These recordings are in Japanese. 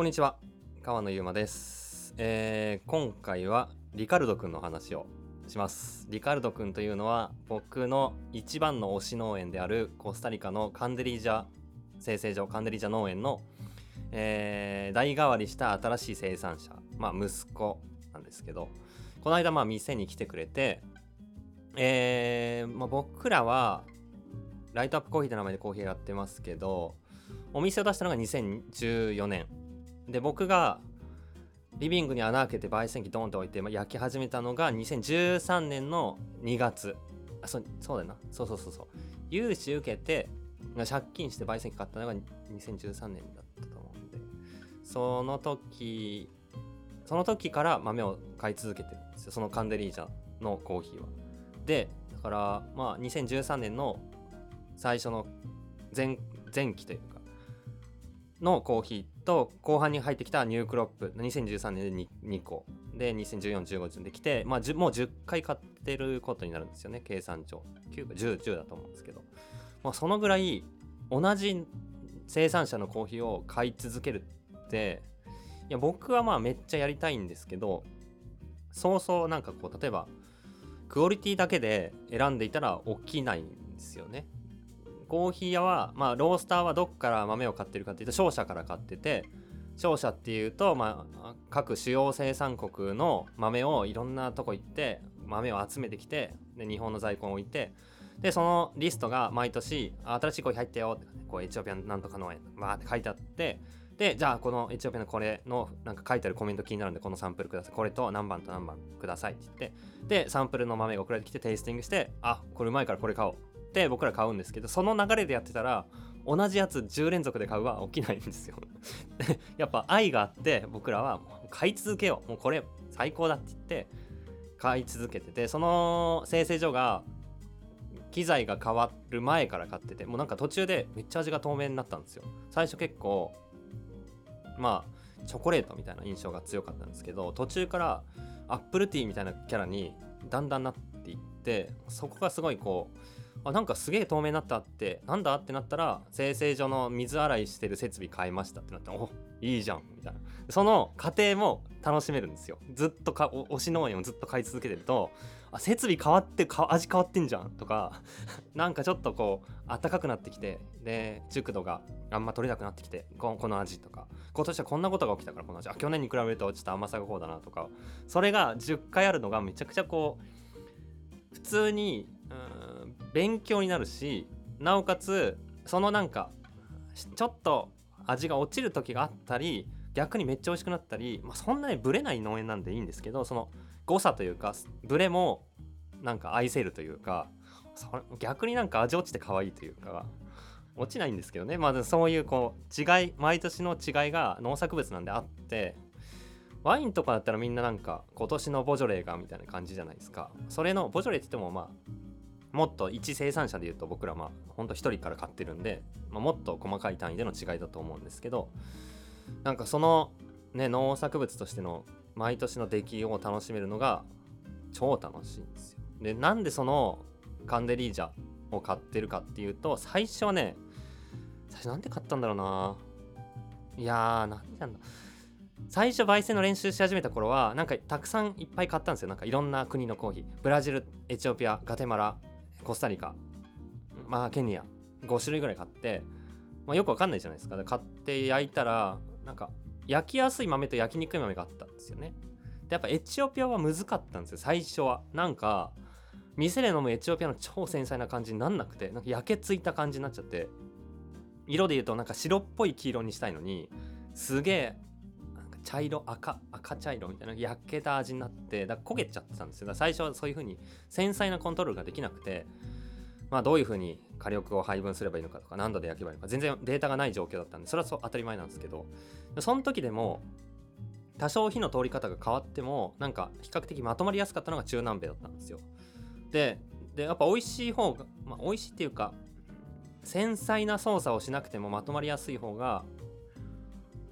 こんにちは。川野ゆうまです、えー今回はリカルドくんの話をします。リカルドくんというのは僕の一番の推し農園であるコスタリカのカンデリージャ生成所カンデリージャ農園の、えー代替わりした新しい生産者まあ息子なんですけどこの間まあ店に来てくれてえーまあ、僕らはライトアップコーヒーって名前でコーヒーやってますけどお店を出したのが2014年。で僕がリビングに穴開けて焙煎機ドンと置いて、焼き始めたのが2013年の2月。あそそうだよな。そうそうそうそう。融資受けて借金して焙煎機買ったのが2013年だったと思うんで。その時その時から豆を買い続けてるんですよ。そのカンデリージャのコーヒーは。でだからまあ2013年の最初の前前期というかのコーヒーと後半に入ってきたニュークロップ2013年で 2, 2個で201415順できて、まあ、もう10回買ってることになるんですよね。計算上9か 10, 10だと思うんですけど、まあ、そのぐらい同じ生産者のコーヒーを買い続けるっていや僕はまあめっちゃやりたいんですけどそうそうなんかこう例えばクオリティだけで選んでいたら起きないんですよね。コーヒー屋は、まあ、ロースターはどっから豆を買ってるかっていうと商社から買ってて商社っていうと、まあ、各主要生産国の豆をいろんなとこ行って豆を集めてきてで日本の在庫を置いてでそのリストが毎年新しいコーヒー入ったよってこうエチオピアなんとか農園わーって書いてあってでじゃあこのエチオピアのこれのなんか書いてあるコメント気になるんでこのサンプルください。これと何番と何番くださいって言ってでサンプルの豆が送られてきてテイスティングしてあこれうまいからこれ買おう。って僕ら買うんですけどその流れでやってたら同じやつ10連続で買うは起きないんですよ。やっぱ愛があって僕らはもう買い続けよう。もうこれ最高だって言って買い続けててその生成所が機材が変わる前から買っててもうなんか途中でめっちゃ味が透明になったんですよ。最初結構まあチョコレートみたいな印象が強かったんですけど途中からアップルティーみたいなキャラにだんだんなっていってそこがすごいこうあなんかすげえ透明になったってなんだってなったら生成所の水洗いしてる設備変えましたってなっておいいじゃんみたいな。その過程も楽しめるんですよ。ずっとか推し農園をずっと買い続けてるとあ設備変わってか味変わってんじゃんとか なんかちょっとこう暖かくなってきてで熟度があんま取れなくなってきてここの味とか。今年はこんなことが起きたからこの味。あ去年に比べるとちょっと甘さがこうだなとか。それが10回あるのがめちゃくちゃこう普通にうん勉強になるしなおかつそのなんかちょっと味が落ちる時があったり逆にめっちゃ美味しくなったり、まあ、そんなにブレない農園なんでいいんですけどその誤差というかブレもなんか愛せるというかそれ逆になんか味落ちて可愛いというか落ちないんですけどね。まあそういうこう違い毎年の違いが農作物なんであってワインとかだったらみんななんか今年のボジョレーがみたいな感じじゃないですか。それのボジョレーって言ってもまあもっと一生産者で言うと僕らまあほんと一人から買ってるんで、まあ、もっと細かい単位での違いだと思うんですけどなんかそのね農作物としての毎年の出来を楽しめるのが超楽しいんですよ。でなんでそのカンデリージャを買ってるかっていうと最初はね最初なんで買ったんだろうな。いやーなんでなんだ。最初焙煎の練習し始めた頃はなんかたくさんいっぱい買ったんですよ。なんかいろんな国のコーヒー。ブラジルエチオピアガテマラコスタリカ。まあケニア。5種類ぐらい買って、まあ、よくわかんないじゃないですか。で買って焼いたらなんか焼きやすい豆と焼きにくい豆があったんですよね。でやっぱエチオピアは難かったんですよ最初は。なんか店で飲むエチオピアの超繊細な感じになんなくてなんか焼けついた感じになっちゃって。色で言うとなんか白っぽい黄色にしたいのにすげえ茶色赤赤茶色みたいな焼けた味になってだ焦げちゃってたんですよ。だ最初はそういう風に繊細なコントロールができなくてまあどういう風に火力を配分すればいいのかとか何度で焼けばいいのか全然データがない状況だったんでそれはそう当たり前なんですけどその時でも多少火の通り方が変わってもなんか比較的まとまりやすかったのが中南米だったんですよ。ででやっぱ美味しい方が、まあ、美味しいっていうか繊細な操作をしなくてもまとまりやすい方が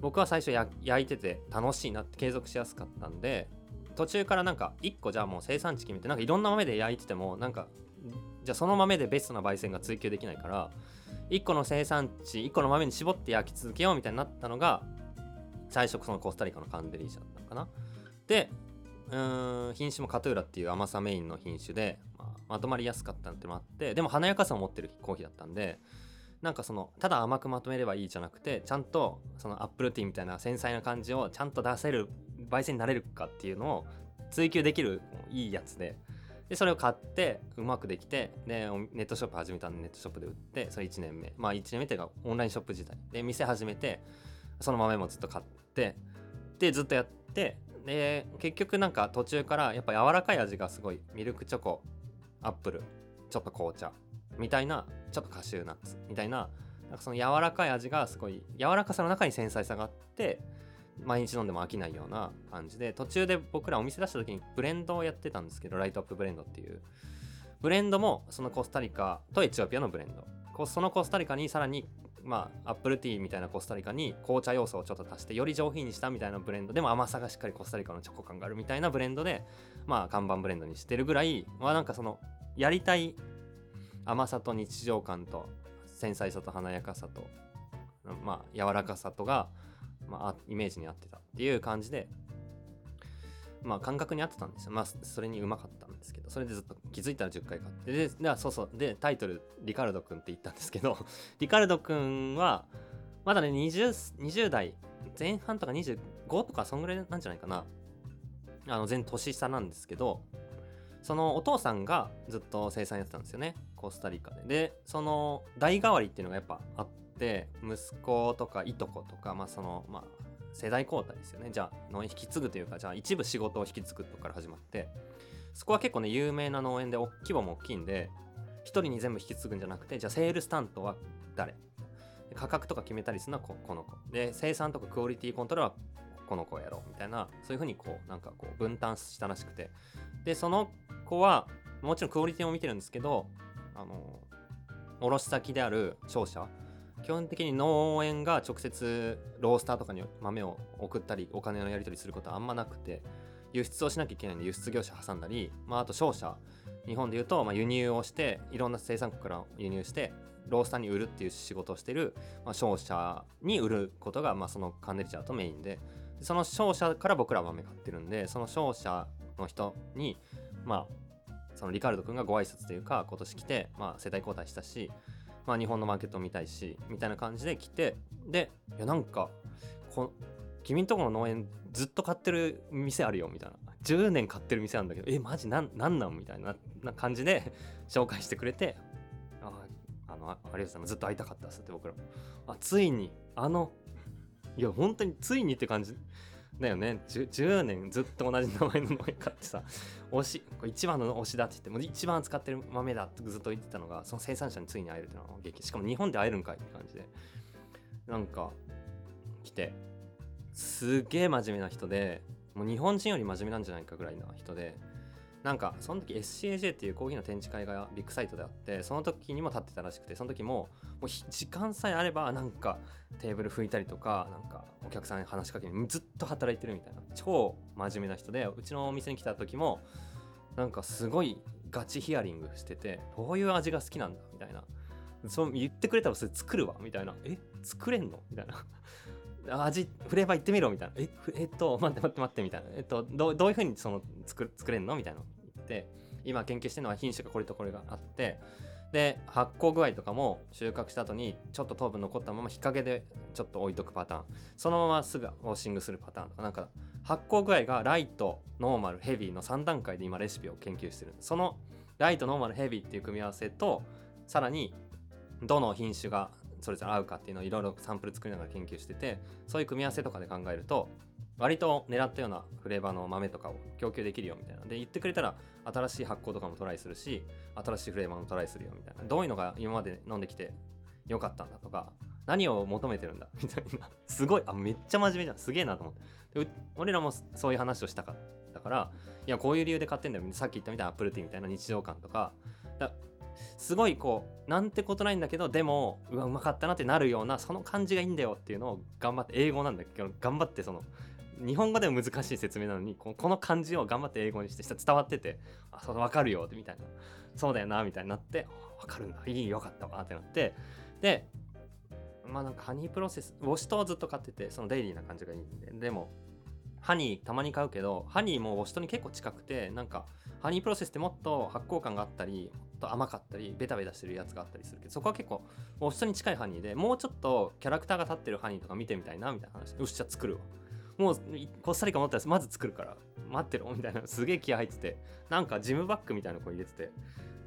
僕は最初焼いてて楽しいなって継続しやすかったんで途中からなんか1個じゃあもう生産地決めてなんかいろんな豆で焼いててもなんかじゃあその豆でベストな焙煎が追求できないから1個の生産地1個の豆に絞って焼き続けようみたいになったのが最初そのコスタリカのカンデリージャだったのかな。でうん品種もカトゥーラっていう甘さメインの品種で、まあ、まとまりやすかったってのもあってでも華やかさを持ってるコーヒーだったんでなんかそのただ甘くまとめればいいじゃなくてちゃんとそのアップルティーみたいな繊細な感じをちゃんと出せる焙煎になれるかっていうのを追求できるいいやつで。でそれを買ってうまくできてでネットショップ始めたんでネットショップで売ってそれ1年目。まあ1年目っていうかオンラインショップ自体で店始めてその豆もずっと買ってでずっとやってで結局なんか途中からやっぱ柔らかい味がすごいミルクチョコアップルちょっと紅茶みたいなちょっとカシューナッツみたいななんかその柔らかい味がすごい柔らかさの中に繊細さがあって毎日飲んでも飽きないような感じで途中で僕らお店出した時にブレンドをやってたんですけどライトアップブレンドっていう。ブレンドもそのコスタリカとエチオピアのブレンド。そのコスタリカにさらにまあアップルティーみたいなコスタリカに紅茶要素をちょっと足してより上品にしたみたいなブレンドでも甘さがしっかりコスタリカのチョコ感があるみたいなブレンドでまあ看板ブレンドにしてるぐらいまあなんかそのやりたい甘さと日常感と繊細さと華やかさとまあ柔らかさとがまあ、イメージに合ってたっていう感じで、まあ、感覚に合ってたんですよ。まあ、それにうまかったんですけど、それでずっと気づいたら10回買って、で、でそうそう、で、タイトル、リカルドくんって言ったんですけど、リカルドくんは、まだね、20, 20代前半とか25とか、そんぐらいなんじゃないかな。あの、全年下なんですけど、そのお父さんがずっと生産やってたんですよね。コスタリカで。で、その代替わりっていうのがやっぱあって、息子とかいとことか、まあそのまあ、世代交代ですよね。じゃあ農園引き継ぐというかじゃあ一部仕事を引き継ぐとこから始まって。そこは結構ね有名な農園で規模も大きいんで1人に全部引き継ぐんじゃなくてじゃあセールス担当は誰？価格とか決めたりするのはここの子。で生産とかクオリティコントロールはこの子をやろう。みたいなそういうふうにこうなんかこう分担したらしくて。でその子はもちろんクオリティも見てるんですけどあの卸先である商社基本的に農園が直接ロースターとかに豆を送ったりお金のやり取りすることはあんまなくて輸出をしなきゃいけないんで輸出業者挟んだり、まあ、あと商社。日本でいうと、まあ、輸入をしていろんな生産国から輸入してロースターに売るっていう仕事をしてる、まあ、商社に売ることが、まあ、そのカンデリチャーとメインでその商社から僕らは豆買ってるんでその商社の人にまあそのリカルド君がご挨拶というか今年来て、まあ、世代交代したしまあ、日本のマーケットを見たいしみたいな感じで来てでいやなんかこ君んとこの農園ずっと買ってる店あるよみたいな。10年買ってる店なんだけどえマジなんなんなん？みたいなな感じで 紹介してくれてああのありがとうございます。ずっと会いたかったっすって僕らあついにあのいや本当についにって感じ。だよね。10, 10, 年ずっと同じ名前の豆買ってさ 推しこれ一番の推しだって言っても一番使ってる豆だってずっと言ってたのがその生産者についに会えるっていうのは激しかも日本で会えるんかいって感じで。なんか来てすげえ真面目な人でもう日本人より真面目なんじゃないかぐらいな人でなんかその時 SCAJ っていうコーヒーの展示会がビッグサイトであってその時にも立ってたらしくてその時ももう時間さえあればなんかテーブル拭いたりとかなんかお客さんに話しかけにずっと働いてるみたいな超真面目な人でうちのお店に来た時もなんかすごいガチヒアリングしててどういう味が好きなんだみたいな。そう言ってくれたらそれ作るわみたいな。え作れんの？みたいな。味フレーバー言ってみろみたいな。ええっと待って待って待ってみたいな。えっとどういうふうにその作作れんのみたいな言って今研究してるのは品種がこれとこれがあってで発酵具合とかも収穫した後にちょっと糖分残ったまま日陰でちょっと置いとくパターン。そのまますぐウォッシングするパターンとか。なんか発酵具合がライトノーマルヘビーの3段階で今レシピを研究してる。そのライトノーマルヘビーっていう組み合わせとさらにどの品種がそれぞれ合うかっていうのをいろいろサンプル作りながら研究しててそういう組み合わせとかで考えると割と狙ったようなフレーバーの豆とかを供給できるよみたいな。で言ってくれたら新しい発酵とかもトライするし新しいフレーバーもトライするよみたいな。どういうのが今まで飲んできてよかったんだとか何を求めてるんだみたいな。すごいあめっちゃ真面目じゃん。すげえなと思って。で俺らもそういう話をしたかったからいやこういう理由で買ってんだよ。さっき言ったみたいなアップルティーみたいな日常感とか。すごいこうなんてことないんだけどでもうわうまかったなってなるようなその感じがいいんだよっていうのを頑張って英語なんだけ？ど頑張ってその日本語でも難しい説明なのにこの感じを頑張って英語にして伝わっててあそう分かるよってみたいなそうだよなみたいになって分かるんだ。いいよかったわってなってでまあなんかハニープロセスウォシュトをずっと買っててそのデイリーな感じがいいんででもハニーたまに買うけどハニーもウォシュトに結構近くてなんかハニープロセスってもっと発酵感があったりもっと甘かったりベタベタしてるやつがあったりするけどそこは結構ウォシュトに近いハニーでもうちょっとキャラクターが立ってるハニーとか見てみたいなみたいな話よしじゃあ作るわ。もうコスタリカ持ったらまず作るから待ってろみたいなすげえ気合入っててなんかジムバッグみたいな子入れてて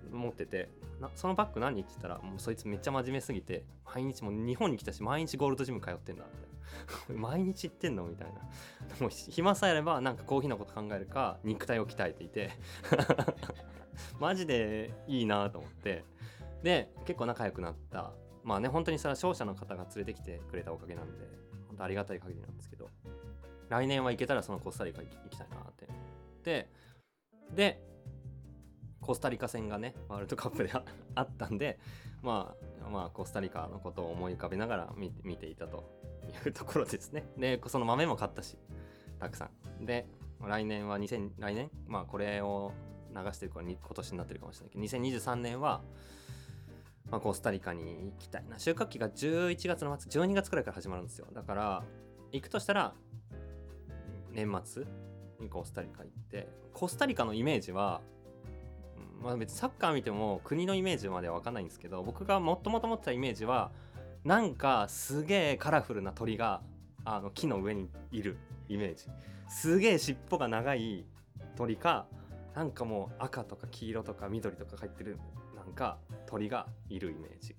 持っててそのバッグ何って言ったらもうそいつめっちゃ真面目すぎて毎日もう日本に来たし毎日ゴールドジム通ってんだみたいな 毎日行ってんの？みたいな。も暇さえあればなんかコーヒーのこと考えるか肉体を鍛えていて。マジでいいなと思って。で結構仲良くなった。まあね本当にそれは商社の方が連れてきてくれたおかげなんで本当ありがたい限りなんですけど。来年は行けたらそのコスタリカ行きたいなって。ででコスタリカ戦がねワールドカップであったんでまあまあコスタリカのことを思い浮かべながら見見ていたと。いうところですね。でその豆も買ったしたくさん。で来年は2000来年？まあこれを流してるから今年になってるかもしれないけど2023年はまあ、コスタリカに行きたいな。収穫期が11月の末12月くらいから始まるんですよ。だから行くとしたら年末にコスタリカ行ってコスタリカのイメージはまあ別にサッカー見ても国のイメージまでは分かんないんですけど僕がもっともと持ってたイメージはなんかすげえカラフルな鳥があの木の上にいるイメージ。すげえ尻尾が長い鳥かなんかもう赤とか黄色とか緑とか入ってるなんか鳥がいるイメージ。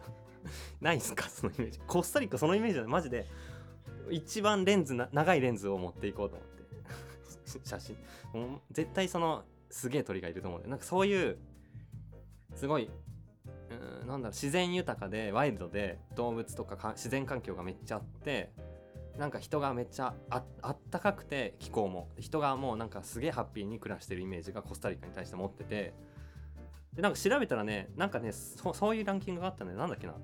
ないっすか？そのイメージ。コスタリカそのイメージはマジで。一番レンズな長いレンズを持っていこうと思って。写真。絶対そのすげえ鳥がいると思うんでなんかそういうすごいうんなんだろう自然豊かでワイルドで動物とか自然環境がめっちゃあってなんか人がめっちゃああったかくて気候も。人がもうなんかすげえハッピーに暮らしてるイメージがコスタリカに対して持ってて。でなんか調べたらねなんかねそそういうランキングがあったんでなんだっけな。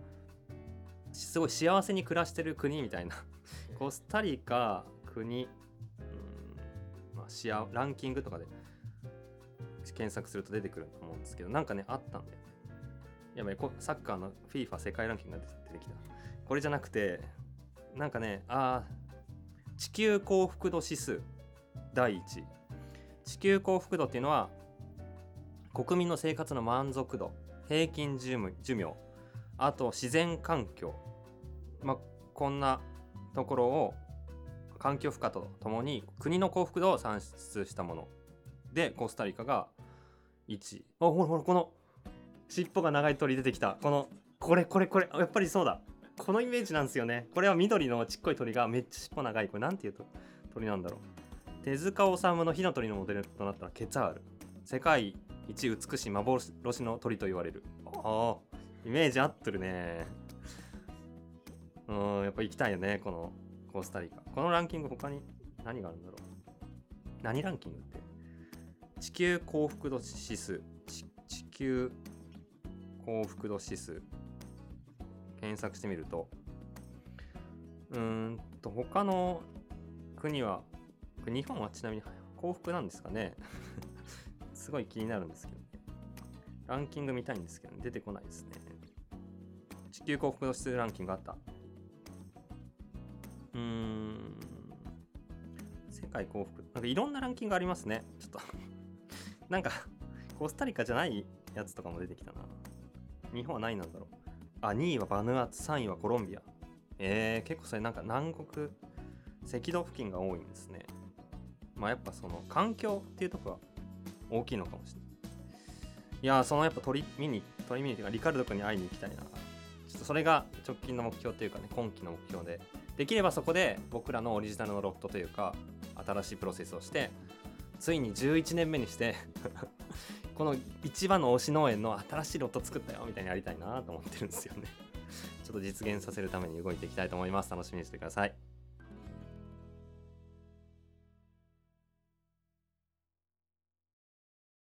すごい幸せに暮らしてる国みたいな。コスタリカ国。うんまあシアランキングとかで検索すると出てくると思うんですけどなんかねあったんだよやばいサッカーの FIFA 世界ランキングが出てきた。これじゃなくてなんかねあ地球幸福度指数第1地球幸福度っていうのは国民の生活の満足度平均寿命あと自然環境。まあこんなところを環境負荷とともに国の幸福度を算出したもの。でコスタリカが1あほらほらこの尻尾が長い鳥出てきた。このこれこれこれやっぱりそうだ。このイメージなんですよね。これは緑のちっこい鳥がめっちゃ尻尾長い。これなんていうと鳥なんだろう。手塚治虫の火の鳥のモデルとなったケツァール。世界一美しい幻の鳥と言われる。ああイメージ合ってるね。うんやっぱ行きたいよねこのコスタリカこのランキング他に何があるんだろう。何ランキングって？地球幸福度指数。地球幸福度指数。検索してみると。うーんと他の国は日本はちなみに幸福なんですかね。すごい気になるんですけど、ランキング見たいんですけど、ね、出てこないですね。地球幸福度指数ランキングあった。うーん。世界幸福。なんかいろんなランキングありますね。ちょっと。なんかコスタリカじゃないやつとかも出てきたな。日本は何位なんだろう？あ2位はバヌアツ3位はコロンビア。えー、結構それなんか南国赤道付近が多いんですね。まあやっぱその環境っていうとこが大きいのかもしれない。いやそのやっぱ鳥見に鳥見にというかリカルド君に会いに行きたいな。ちょっとそれが直近の目標というかね今期の目標で。できればそこで僕らのオリジナルのロットというか新しいプロセスをしてついに11年目にしてこの一番の推し農園の新しいロット作ったよみたいにやりたいなと思ってるんですよね。ちょっと実現させるために動いていきたいと思います。楽しみにしてください。